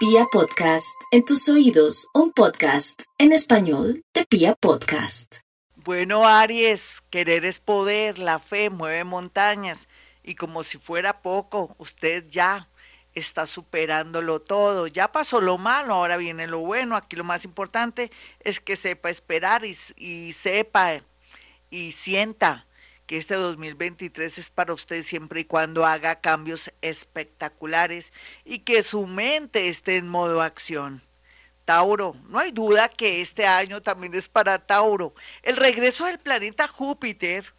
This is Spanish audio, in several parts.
Pia Podcast, en tus oídos, un podcast en español de Pia Podcast. Bueno, Aries, querer es poder, la fe mueve montañas y como si fuera poco, usted ya está superándolo todo. Ya pasó lo malo, ahora viene lo bueno. Aquí lo más importante es que sepa esperar y, y sepa y sienta que este 2023 es para usted siempre y cuando haga cambios espectaculares y que su mente esté en modo acción. Tauro, no hay duda que este año también es para Tauro. El regreso del planeta Júpiter,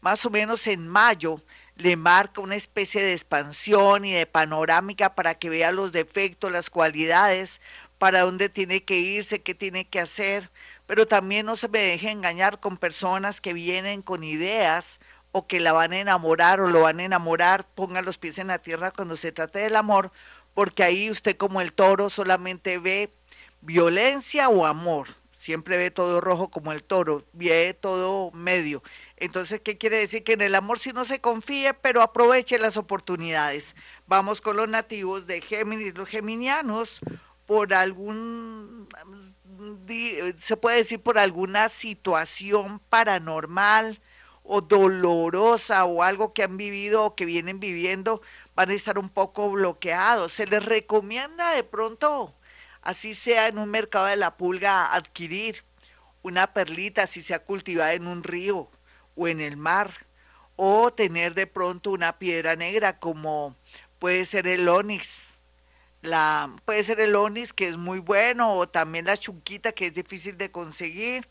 más o menos en mayo, le marca una especie de expansión y de panorámica para que vea los defectos, las cualidades, para dónde tiene que irse, qué tiene que hacer, pero también no se me deje engañar con personas que vienen con ideas o que la van a enamorar o lo van a enamorar, ponga los pies en la tierra cuando se trate del amor, porque ahí usted como el toro solamente ve violencia o amor, siempre ve todo rojo como el toro, ve todo medio. Entonces, ¿qué quiere decir? Que en el amor sí no se confíe, pero aproveche las oportunidades. Vamos con los nativos de Géminis, los geminianos, por algún se puede decir por alguna situación paranormal o dolorosa o algo que han vivido o que vienen viviendo, van a estar un poco bloqueados. Se les recomienda de pronto, así sea en un mercado de la pulga, adquirir una perlita, si sea cultivada en un río o en el mar, o tener de pronto una piedra negra como puede ser el onix la, puede ser el onis, que es muy bueno, o también la chunquita, que es difícil de conseguir,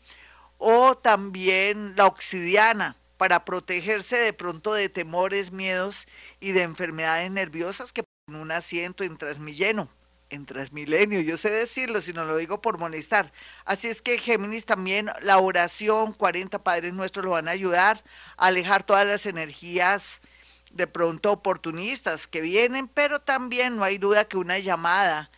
o también la obsidiana, para protegerse de pronto de temores, miedos y de enfermedades nerviosas que en un asiento en Transmilleno, en Transmilenio, yo sé decirlo, si no lo digo por molestar. Así es que Géminis también, la oración, 40 Padres Nuestros lo van a ayudar a alejar todas las energías de pronto oportunistas que vienen, pero también no hay duda que una llamada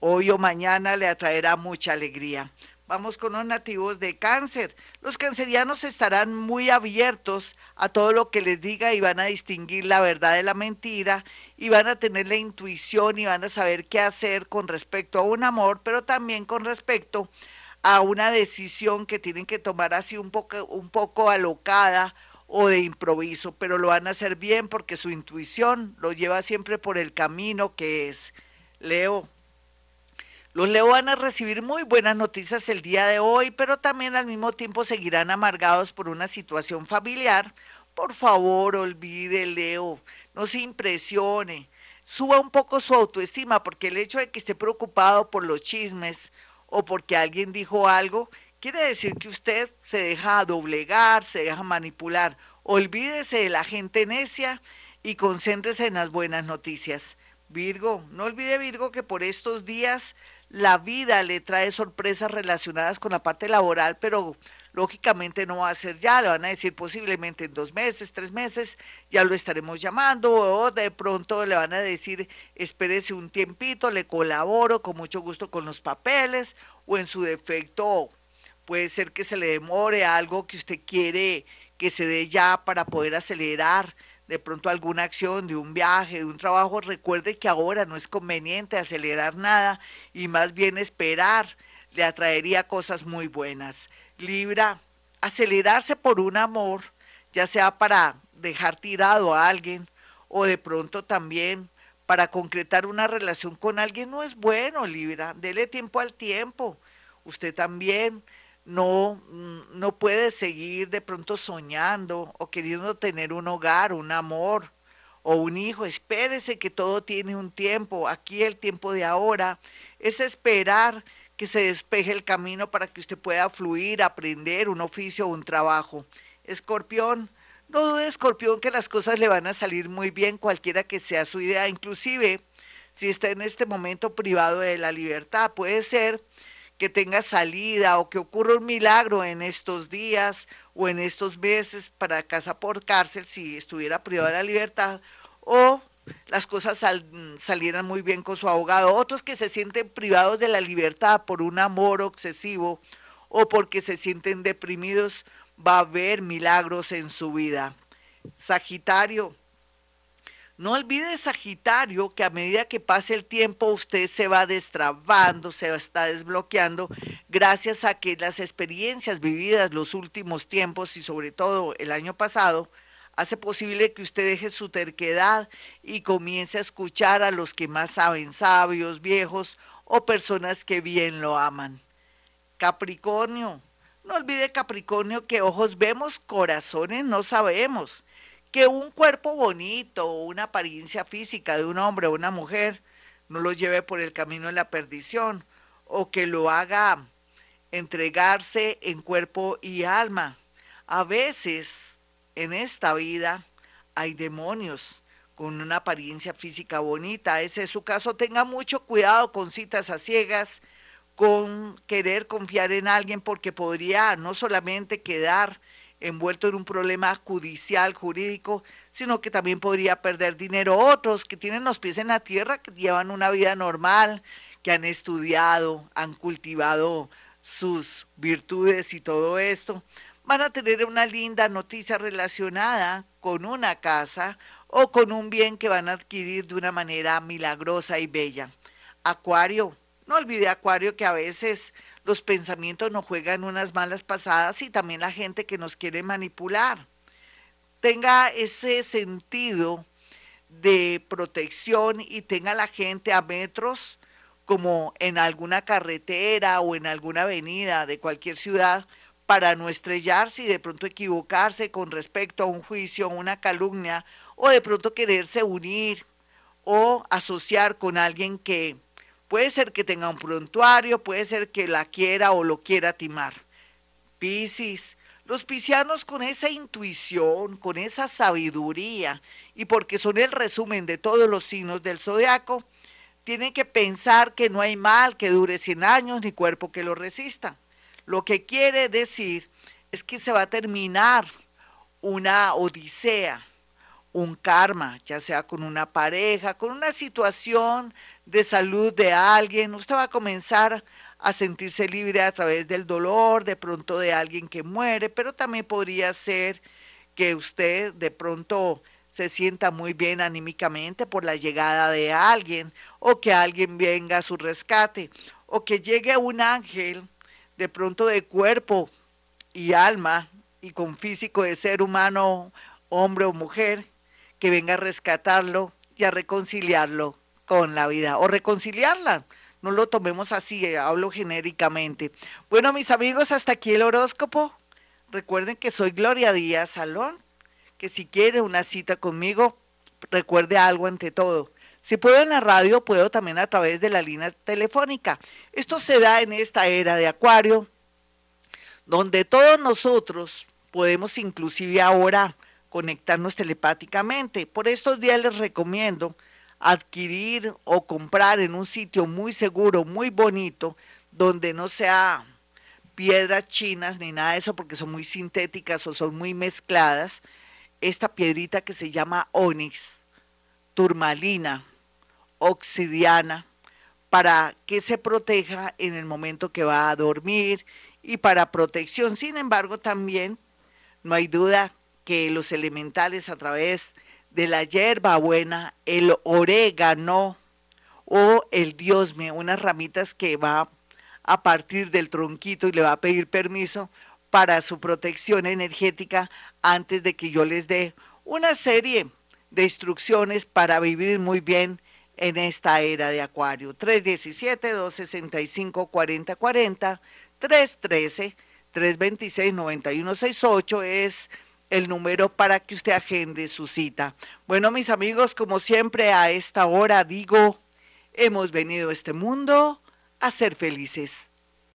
hoy o mañana le atraerá mucha alegría. Vamos con los nativos de cáncer. Los cancerianos estarán muy abiertos a todo lo que les diga y van a distinguir la verdad de la mentira y van a tener la intuición y van a saber qué hacer con respecto a un amor, pero también con respecto a una decisión que tienen que tomar así un poco, un poco alocada o de improviso, pero lo van a hacer bien porque su intuición lo lleva siempre por el camino que es. Leo. Los Leo van a recibir muy buenas noticias el día de hoy, pero también al mismo tiempo seguirán amargados por una situación familiar. Por favor, olvide, Leo, no se impresione. Suba un poco su autoestima, porque el hecho de que esté preocupado por los chismes o porque alguien dijo algo, Quiere decir que usted se deja doblegar, se deja manipular. Olvídese de la gente necia y concéntrese en las buenas noticias. Virgo, no olvide Virgo que por estos días la vida le trae sorpresas relacionadas con la parte laboral, pero lógicamente no va a ser ya, le van a decir posiblemente en dos meses, tres meses, ya lo estaremos llamando, o de pronto le van a decir, espérese un tiempito, le colaboro con mucho gusto con los papeles, o en su defecto puede ser que se le demore algo que usted quiere que se dé ya para poder acelerar de pronto alguna acción, de un viaje, de un trabajo. Recuerde que ahora no es conveniente acelerar nada y más bien esperar le atraería cosas muy buenas. Libra, acelerarse por un amor, ya sea para dejar tirado a alguien o de pronto también para concretar una relación con alguien, no es bueno, Libra. Dele tiempo al tiempo. Usted también no, mm, no puede seguir de pronto soñando o queriendo tener un hogar, un amor o un hijo. Espérese que todo tiene un tiempo. Aquí el tiempo de ahora es esperar que se despeje el camino para que usted pueda fluir, aprender un oficio o un trabajo. Escorpión, no dude, Escorpión, que las cosas le van a salir muy bien, cualquiera que sea su idea, inclusive si está en este momento privado de la libertad. Puede ser que tenga salida o que ocurra un milagro en estos días o en estos meses para casa por cárcel si estuviera privado de la libertad o las cosas salieran muy bien con su abogado. Otros que se sienten privados de la libertad por un amor excesivo o porque se sienten deprimidos, va a haber milagros en su vida. Sagitario, No olvide, Sagitario, que a medida que pase el tiempo usted se va destrabando, se está desbloqueando, gracias a que las experiencias vividas los últimos tiempos y sobre todo el año pasado, hace posible que usted deje su terquedad y comience a escuchar a los que más saben, sabios, viejos o personas que bien lo aman. Capricornio, no olvide Capricornio que ojos vemos, corazones no sabemos que un cuerpo bonito o una apariencia física de un hombre o una mujer no lo lleve por el camino de la perdición o que lo haga entregarse en cuerpo y alma. A veces en esta vida hay demonios con una apariencia física bonita. Ese es su caso. Tenga mucho cuidado con citas a ciegas, con querer confiar en alguien porque podría no solamente quedar envuelto en un problema judicial, jurídico, sino que también podría perder dinero. Otros que tienen los pies en la tierra, que llevan una vida normal, que han estudiado, han cultivado sus virtudes y todo esto, van a tener una linda noticia relacionada con una casa o con un bien que van a adquirir de una manera milagrosa y bella. Acuario, no olvide Acuario que a veces los pensamientos nos juegan unas malas pasadas y también la gente que nos quiere manipular. Tenga ese sentido de protección y tenga la gente a metros como en alguna carretera o en alguna avenida de cualquier ciudad para no estrellarse y de pronto equivocarse con respecto a un juicio, una calumnia o de pronto quererse unir o asociar con alguien que Puede ser que tenga un prontuario, puede ser que la quiera o lo quiera timar. Piscis, los piscianos con esa intuición, con esa sabiduría, y porque son el resumen de todos los signos del zodiaco, tienen que pensar que no hay mal que dure 100 años ni cuerpo que lo resista. Lo que quiere decir es que se va a terminar una odisea, un karma, ya sea con una pareja, con una situación de salud de alguien, usted va a comenzar a sentirse libre a través del dolor, de pronto de alguien que muere, pero también podría ser que usted de pronto se sienta muy bien anímicamente por la llegada de alguien o que alguien venga a su rescate o que llegue un ángel de pronto de cuerpo y alma y con físico de ser humano, hombre o mujer, que venga a rescatarlo y a reconciliarlo con la vida o reconciliarla. No lo tomemos así, eh, hablo genéricamente. Bueno, mis amigos, hasta aquí el horóscopo. Recuerden que soy Gloria Díaz Salón, que si quiere una cita conmigo, recuerde algo ante todo. Si puedo en la radio, puedo también a través de la línea telefónica. Esto se da en esta era de Acuario, donde todos nosotros podemos inclusive ahora conectarnos telepáticamente. Por estos días les recomiendo adquirir o comprar en un sitio muy seguro, muy bonito, donde no sea piedras chinas ni nada de eso porque son muy sintéticas o son muy mezcladas, esta piedrita que se llama onix, turmalina, obsidiana, para que se proteja en el momento que va a dormir y para protección. Sin embargo, también no hay duda que los elementales a través de la hierba buena, el orégano o el diosme, unas ramitas que va a partir del tronquito y le va a pedir permiso para su protección energética antes de que yo les dé una serie de instrucciones para vivir muy bien en esta era de Acuario. 317-265-4040, 313-326-9168 es el número para que usted agende su cita. Bueno, mis amigos, como siempre a esta hora digo, hemos venido a este mundo a ser felices.